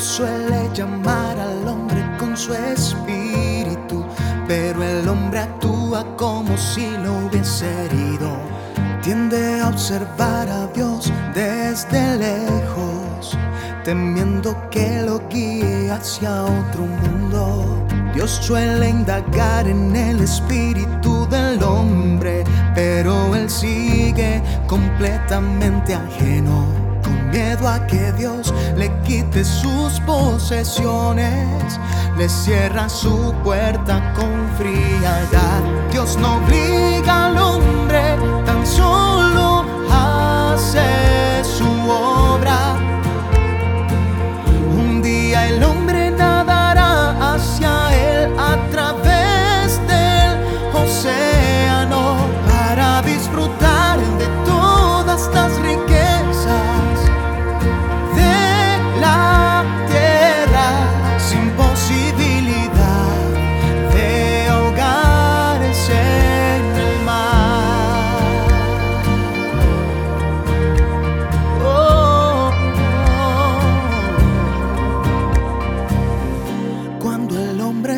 Dios suele llamar al hombre con su espíritu, pero el hombre actúa como si lo hubiese herido. Tiende a observar a Dios desde lejos, temiendo que lo guíe hacia otro mundo. Dios suele indagar en el espíritu del hombre, pero él sigue completamente ajeno, miedo a que Dios le quite sus posesiones, le cierra su puerta con frialdad. Dios no obliga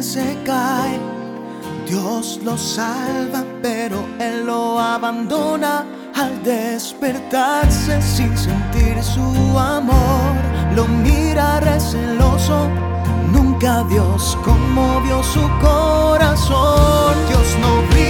se cae, Dios lo salva, pero Él lo abandona al despertarse sin sentir su amor. Lo mira receloso, nunca Dios conmovió su corazón. Dios no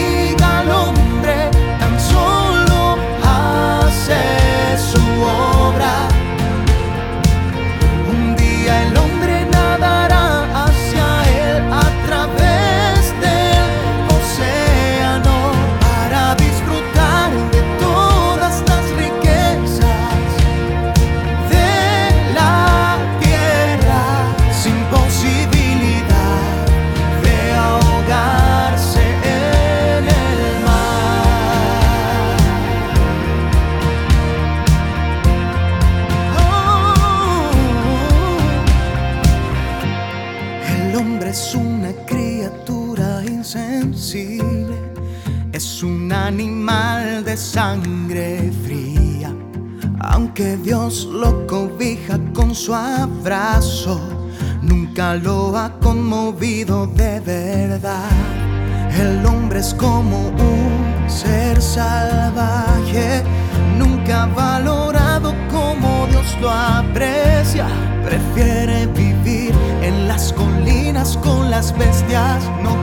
es una criatura insensible, es un animal de sangre fría. Aunque Dios lo cobija con su abrazo, nunca lo ha conmovido de verdad. El hombre es como un ser salvaje, nunca valorado como Dios lo aprecia. las bestias no